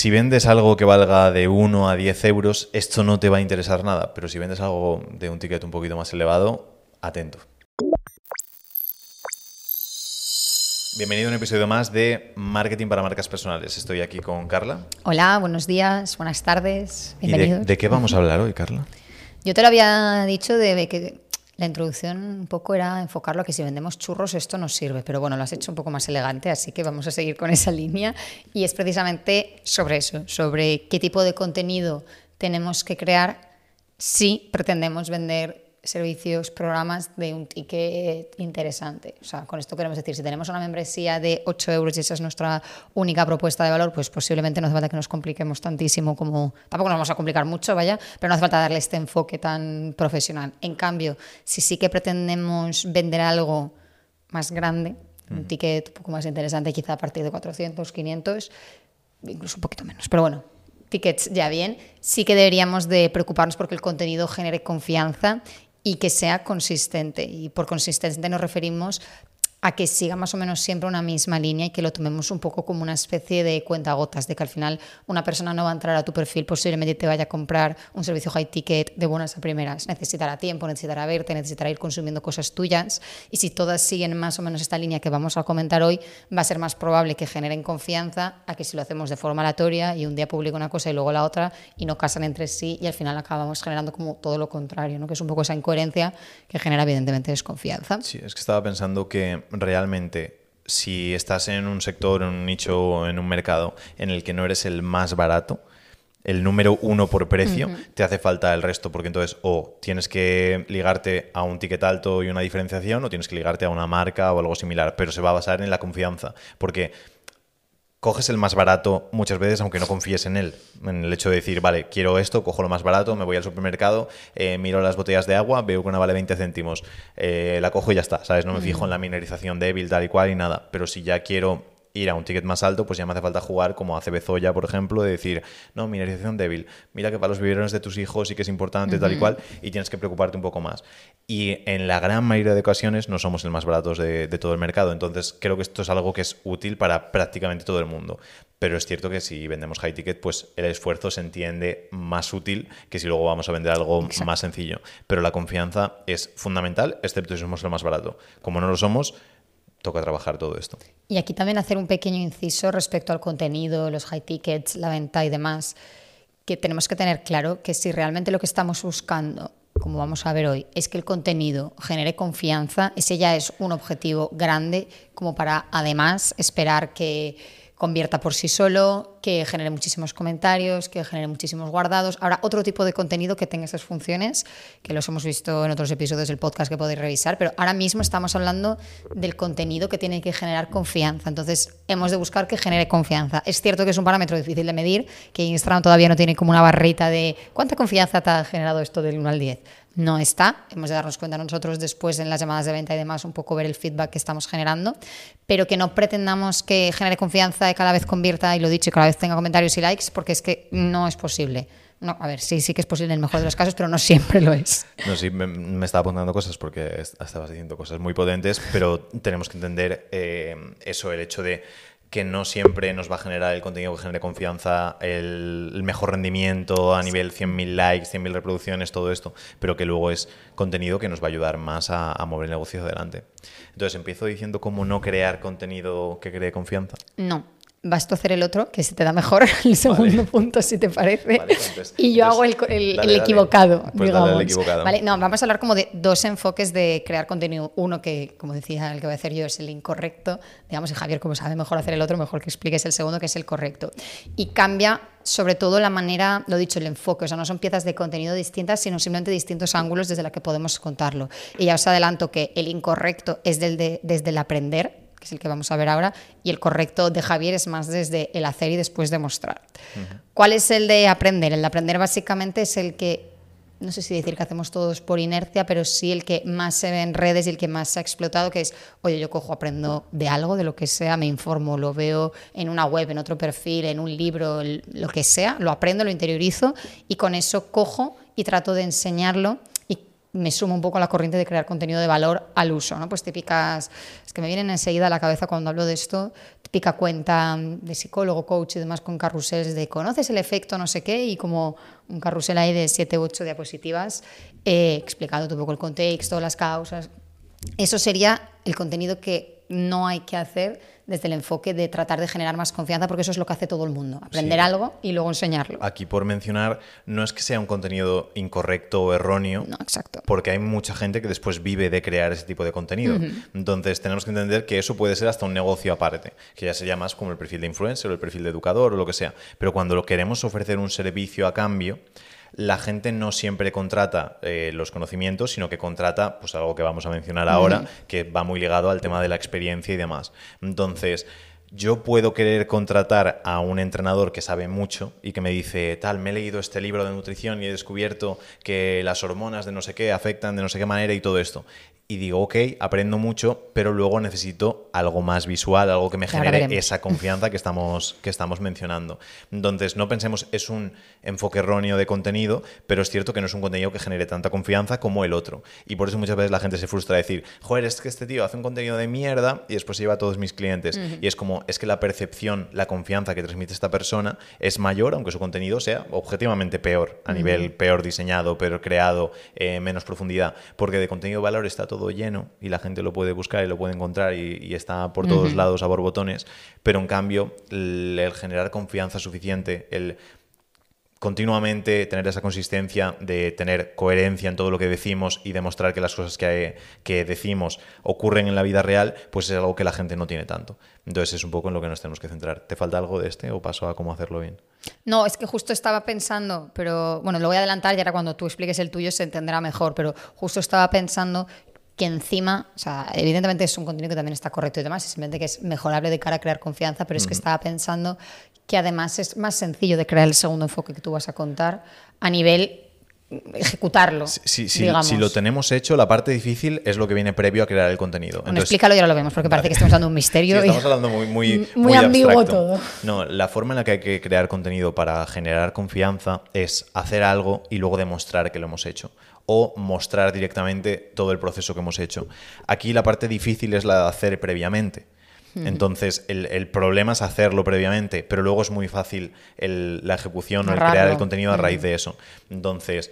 Si vendes algo que valga de 1 a 10 euros, esto no te va a interesar nada, pero si vendes algo de un ticket un poquito más elevado, atento. Bienvenido a un episodio más de Marketing para Marcas Personales. Estoy aquí con Carla. Hola, buenos días, buenas tardes, bienvenidos. ¿Y de, qué vamos a hablar hoy, Carla? Yo te lo había dicho de que la introducción un poco era enfocarlo a que si vendemos churros esto nos sirve, pero bueno, lo has hecho un poco más elegante, así que vamos a seguir con esa línea. Y es precisamente sobre eso, sobre qué tipo de contenido tenemos que crear si pretendemos vender servicios, programas de un ticket interesante. O sea, con esto queremos decir, si tenemos una membresía de 8 euros y esa es nuestra única propuesta de valor, pues posiblemente no hace falta que nos compliquemos tantísimo como... Tampoco nos vamos a complicar mucho, vaya, pero no hace falta darle este enfoque tan profesional. En cambio, si sí que pretendemos vender algo más grande, un ticket un poco más interesante, quizá a partir de 400, 500, incluso un poquito menos. Pero bueno, tickets ya bien, sí que deberíamos de preocuparnos porque el contenido genere confianza y que sea consistente. Y por consistente nos referimos a que siga más o menos siempre una misma línea y que lo tomemos un poco como una especie de cuentagotas, de que al final una persona no va a entrar a tu perfil, posiblemente te vaya a comprar un servicio high ticket de buenas a primeras. Necesitará tiempo, necesitará verte, necesitará ir consumiendo cosas tuyas y si todas siguen más o menos esta línea que vamos a comentar hoy, va a ser más probable que generen confianza a que si lo hacemos de forma aleatoria y un día publico una cosa y luego la otra y no casan entre sí y al final acabamos generando como todo lo contrario, ¿no? que es un poco esa incoherencia que genera evidentemente desconfianza. Sí, es que estaba pensando que realmente si estás en un sector, en un nicho o en un mercado en el que no eres el más barato, el número uno por precio, te hace falta el resto, porque entonces o tienes que ligarte a un ticket alto y una diferenciación, o tienes que ligarte a una marca o algo similar, pero se va a basar en la confianza, porque coges el más barato muchas veces, aunque no confíes en él. En el hecho de decir, vale, quiero esto, cojo lo más barato, me voy al supermercado, eh, miro las botellas de agua, veo que una vale 20 céntimos, eh, la cojo y ya está, ¿sabes? No me fijo en la minerización débil, tal y cual y nada. Pero si ya quiero ir a un ticket más alto, pues ya me hace falta jugar como hace Bezoya, por ejemplo, de decir, no, minerización débil, mira que para los biberones de tus hijos sí que es importante, tal y cual, y tienes que preocuparte un poco más. Y en la gran mayoría de ocasiones no somos el más baratos de, todo el mercado, entonces creo que esto es algo que es útil para prácticamente todo el mundo. Pero es cierto que si vendemos high ticket, pues el esfuerzo se entiende más útil que si luego vamos a vender algo más sencillo. Pero la confianza es fundamental, excepto si somos el más barato. Como no lo somos, toca trabajar todo esto. Y aquí también hacer un pequeño inciso respecto al contenido, los high tickets, la venta y demás, que tenemos que tener claro que si realmente lo que estamos buscando, como vamos a ver hoy, es que el contenido genere confianza, ese ya es un objetivo grande como para además esperar que convierta por sí solo, que genere muchísimos comentarios, que genere muchísimos guardados. Ahora, otro tipo de contenido que tenga esas funciones, que los hemos visto en otros episodios del podcast que podéis revisar, pero ahora mismo estamos hablando del contenido que tiene que generar confianza. Entonces, hemos de buscar que genere confianza. Es cierto que es un parámetro difícil de medir, que Instagram todavía no tiene como una barrita de cuánta confianza te ha generado esto del 1 al 10 no está. Hemos de darnos cuenta nosotros después en las llamadas de venta y demás, un poco ver el feedback que estamos generando, pero que no pretendamos que genere confianza y cada vez convierta, y lo dicho, y cada vez tenga comentarios y likes, porque es que no es posible. No, a ver, sí, sí que es posible en el mejor de los casos, pero no siempre lo es. No, sí, me, estaba apuntando cosas porque estabas diciendo cosas muy potentes, pero tenemos que entender eh, eso, el hecho de que no siempre nos va a generar el contenido que genere confianza, el, mejor rendimiento a nivel 100.000 likes, 100.000 reproducciones, todo esto, pero que luego es contenido que nos va a ayudar más a, a mover el negocio adelante. Entonces, empiezo diciendo cómo no crear contenido que cree confianza. No, vas tú a hacer el otro, que se te da mejor el segundo punto, si te parece. Pues y yo hago el, equivocado, pues Vale, no, vamos a hablar como de dos enfoques de crear contenido. Uno que, como decía, el que voy a hacer yo es el incorrecto. Digamos, y Javier, como sabe mejor hacer el otro, mejor que expliques el segundo, que es el correcto. Y cambia sobre todo la manera, lo dicho, el enfoque. O sea, no son piezas de contenido distintas, sino simplemente distintos ángulos desde los que podemos contarlo. Y ya os adelanto que el incorrecto es del de, desde el aprender, que es el que vamos a ver ahora, y el correcto de Javier es más desde el hacer y después demostrar. ¿Cuál es el de aprender? El de aprender básicamente es el que, no sé si decir que hacemos todos por inercia, pero sí el que más se ve en redes y el que más se ha explotado, que es, oye, yo cojo, aprendo de algo, de lo que sea, me informo, lo veo en una web, en otro perfil, en un libro, lo que sea, lo aprendo, lo interiorizo y con eso cojo y trato de enseñarlo me sumo un poco a la corriente de crear contenido de valor al uso, ¿no? Pues típicas, es que me vienen enseguida a la cabeza cuando hablo de esto, típica cuenta de psicólogo, coach y demás con carruseles de conoces el efecto no sé qué y como un carrusel ahí de 7 u 8 diapositivas eh, explicando un poco el contexto, las causas. Eso sería el contenido que no hay que hacer desde el enfoque de tratar de generar más confianza, porque eso es lo que hace todo el mundo, aprender algo y luego enseñarlo. Aquí por mencionar, no es que sea un contenido incorrecto o erróneo, no, exacto. porque hay mucha gente que después vive de crear ese tipo de contenido. Entonces tenemos que entender que eso puede ser hasta un negocio aparte, que ya sería más como el perfil de influencer o el perfil de educador o lo que sea. Pero cuando lo queremos ofrecer un servicio a cambio, la gente no siempre contrata eh, los conocimientos, sino que contrata pues algo que vamos a mencionar ahora, que va muy ligado al tema de la experiencia y demás. Entonces, yo puedo querer contratar a un entrenador que sabe mucho y que me dice, tal, me he leído este libro de nutrición y he descubierto que las hormonas de no sé qué afectan de no sé qué manera y todo esto y digo, ok, aprendo mucho, pero luego necesito algo más visual, algo que me genere esa confianza que estamos, que estamos mencionando. Entonces, no pensemos, es un enfoque erróneo de contenido, pero es cierto que no es un contenido que genere tanta confianza como el otro. Y por eso muchas veces la gente se frustra a decir, joder, es que este tío hace un contenido de mierda y después se lleva a todos mis clientes. Y es como, es que la percepción, la confianza que transmite esta persona es mayor, aunque su contenido sea objetivamente peor, a nivel peor diseñado, peor creado, eh, menos profundidad, porque de contenido de valor está todo lleno y la gente lo puede buscar y lo puede encontrar y, está por todos lados a borbotones, pero en cambio el, generar confianza suficiente, el continuamente tener esa consistencia de tener coherencia en todo lo que decimos y demostrar que las cosas que, que, decimos ocurren en la vida real, pues es algo que la gente no tiene tanto. Entonces es un poco en lo que nos tenemos que centrar. ¿Te falta algo de este o paso a cómo hacerlo bien? No, es que justo estaba pensando, pero bueno, lo voy a adelantar y ahora cuando tú expliques el tuyo se entenderá mejor, pero justo estaba pensando que encima, o sea, evidentemente es un contenido que también está correcto y demás, simplemente que es mejorable de cara a crear confianza, pero es que estaba pensando que además es más sencillo de crear el segundo enfoque que tú vas a contar a nivel ejecutarlo. Si, si, lo tenemos hecho, la parte difícil es lo que viene previo a crear el contenido. Bueno, explícalo y ahora lo vemos, porque parece que estamos dando un misterio. estamos hablando muy, muy, muy, ambiguo todo. No, la forma en la que hay que crear contenido para generar confianza es hacer algo y luego demostrar que lo hemos hecho o mostrar directamente todo el proceso que hemos hecho. Aquí la parte difícil es la de hacer previamente. Entonces, el, problema es hacerlo previamente, pero luego es muy fácil la ejecución o el crear el contenido a raíz de eso. Entonces,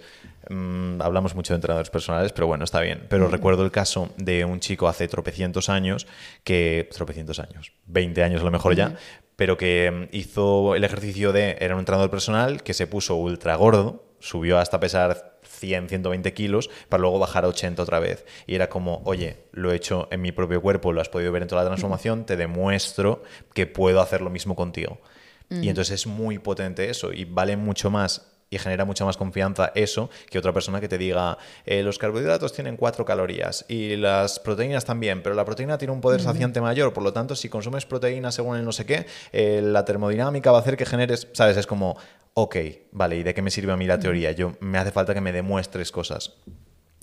mm, hablamos mucho de entrenadores personales, pero bueno, está bien. Pero recuerdo el caso de un chico hace tropecientos años, que, tropecientos años, 20 años a lo mejor ya, pero que mm, hizo el ejercicio de, era un entrenador personal que se puso ultra gordo, subió hasta pesar 100, 120 kilos para luego bajar a 80 otra vez. Y era como, oye, lo he hecho en mi propio cuerpo, lo has podido ver en toda la transformación, te demuestro que puedo hacer lo mismo contigo. Y entonces es muy potente eso y vale mucho más y genera mucha más confianza eso que otra persona que te diga eh, los carbohidratos tienen cuatro calorías y las proteínas también, pero la proteína tiene un poder saciante mayor, por lo tanto si consumes proteína según el no sé qué, eh, la termodinámica va a hacer que generes, ¿sabes? Es como, ok, vale, ¿y de qué me sirve a mí la teoría? Yo me hace falta que me demuestres cosas.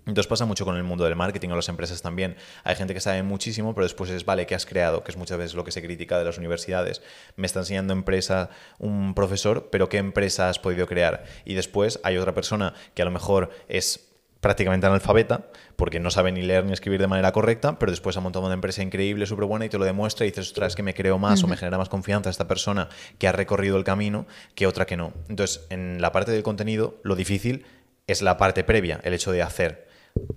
Entonces pasa mucho con el mundo del marketing o las empresas también. Hay gente que sabe muchísimo, pero después es, vale, ¿qué has creado? Que es muchas veces lo que se critica de las universidades. Me está enseñando empresa un profesor, pero ¿qué empresa has podido crear? Y después hay otra persona que a lo mejor es prácticamente analfabeta, porque no sabe ni leer ni escribir de manera correcta, pero después ha montado una empresa increíble, súper buena y te lo demuestra y dices, ostras, es que me creo más o me genera más confianza esta persona que ha recorrido el camino que otra que no. Entonces, en la parte del contenido, lo difícil es la parte previa, el hecho de hacer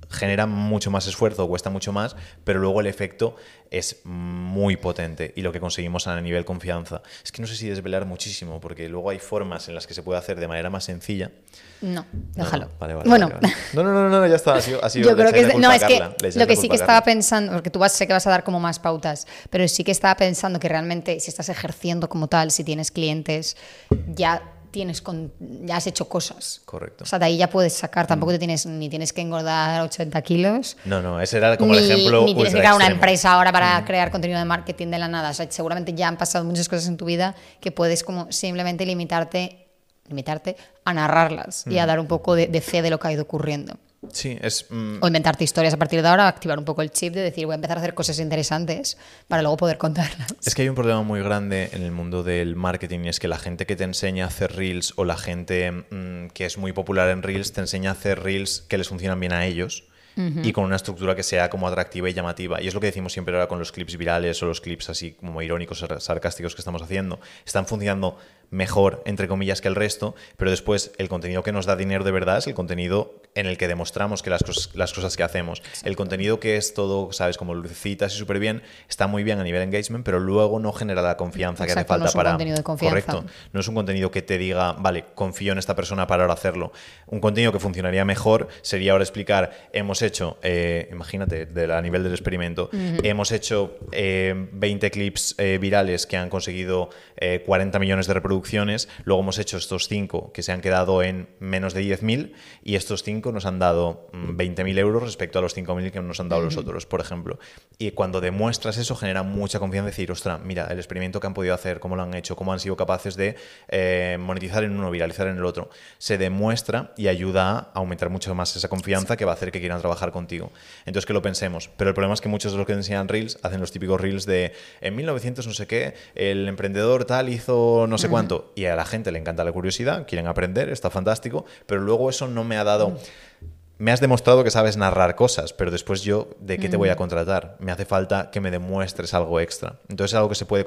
genera mucho más esfuerzo, cuesta mucho más, pero luego el efecto es muy potente y lo que conseguimos a nivel confianza. Es que no sé si desvelar muchísimo, porque luego hay formas en las que se puede hacer de manera más sencilla. No, déjalo. No, vale, vale, bueno, no, no, no, ya está. Ha sido, Yo creo que no, es que lo que sí que estaba pensando, porque tú vas, sé que vas a dar como más pautas, pero sí que estaba pensando que realmente si estás ejerciendo como tal, si tienes clientes, ya tienes con, ya has hecho cosas. Correcto. O sea, de ahí ya puedes sacar, tampoco te tienes, ni tienes que engordar 80 kilos. No, no, ese era como el ejemplo. Ni tienes que crear una empresa ahora para crear contenido de marketing de la nada. O sea, seguramente ya han pasado muchas cosas en tu vida que puedes como simplemente limitarte, limitarte a narrarlas y a dar un poco de, fe de lo que ha ido ocurriendo. Sí, es... mm, O inventarte historias a partir de ahora, activar un poco el chip de decir, voy a empezar a hacer cosas interesantes para luego poder contarlas. Es que hay un problema muy grande en el mundo del marketing y es que la gente que te enseña a hacer reels o la gente mm, que es muy popular en reels te enseña a hacer reels que les funcionan bien a ellos y con una estructura que sea como atractiva y llamativa. Y es lo que decimos siempre ahora con los clips virales o los clips así como irónicos, sar- sarcásticos que estamos haciendo. Están funcionando mejor, entre comillas, que el resto, pero después el contenido que nos da dinero de verdad es el contenido en el que demostramos que las cosas, las cosas que hacemos. El contenido que es todo, sabes, como lucecitas y súper bien, está muy bien a nivel engagement, pero luego no genera la confianza que hace Exacto, no falta es un para... contenido de confianza. Correcto. No es un contenido que te diga, vale, confío en esta persona para ahora hacerlo. Un contenido que funcionaría mejor sería ahora explicar, hemos hecho, eh, imagínate, de- a nivel del experimento, hemos hecho eh, 20 clips eh, virales que han conseguido eh, 40 millones de reproducciones, luego hemos hecho estos 5 que se han quedado en menos de 10.000 y estos 5 nos han dado mm, 20.000 euros respecto a los 5.000 que nos han dado los otros, por ejemplo. Y cuando demuestras eso genera mucha confianza decir, ostras, mira, el experimento que han podido hacer, cómo lo han hecho, cómo han sido capaces de eh, monetizar en uno, viralizar en el otro, se demuestra y ayuda a aumentar mucho más esa confianza que va a hacer que quieran trabajar contigo. Entonces que lo pensemos. Pero el problema es que muchos de los que enseñan Reels hacen los típicos Reels de en 1900 no sé qué, el emprendedor tal hizo no sé cuánto. Y a la gente le encanta la curiosidad, quieren aprender, está fantástico, pero luego eso no me ha dado... Me has demostrado que sabes narrar cosas, pero después yo, ¿de qué te voy a contratar? Me hace falta que me demuestres algo extra. Entonces es algo que se puede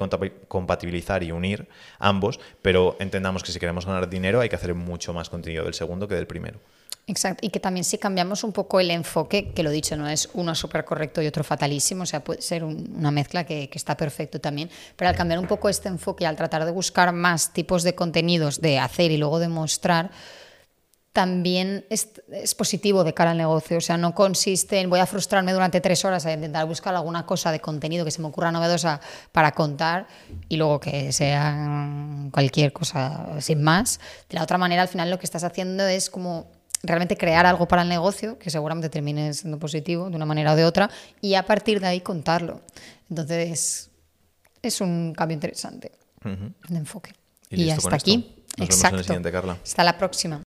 compatibilizar y unir ambos, pero entendamos que si queremos ganar dinero hay que hacer mucho más contenido del segundo que del primero. Exacto, y que también si cambiamos un poco el enfoque, que lo dicho, no es uno súper correcto y otro fatalísimo, o sea, puede ser un- una mezcla que, está perfecto también, pero al cambiar un poco este enfoque, al tratar de buscar más tipos de contenidos de hacer y luego de mostrar, también es positivo de cara al negocio. O sea, no consiste en voy a frustrarme durante tres horas a intentar buscar alguna cosa de contenido que se me ocurra novedosa para contar y luego que sea cualquier cosa sin más. De la otra manera, al final lo que estás haciendo es como realmente crear algo para el negocio que seguramente termine siendo positivo de una manera o de otra y a partir de ahí contarlo. Entonces, es un cambio interesante de enfoque. Y hasta aquí. Nos vemos en el Exacto. siguiente, Carla. Hasta la próxima.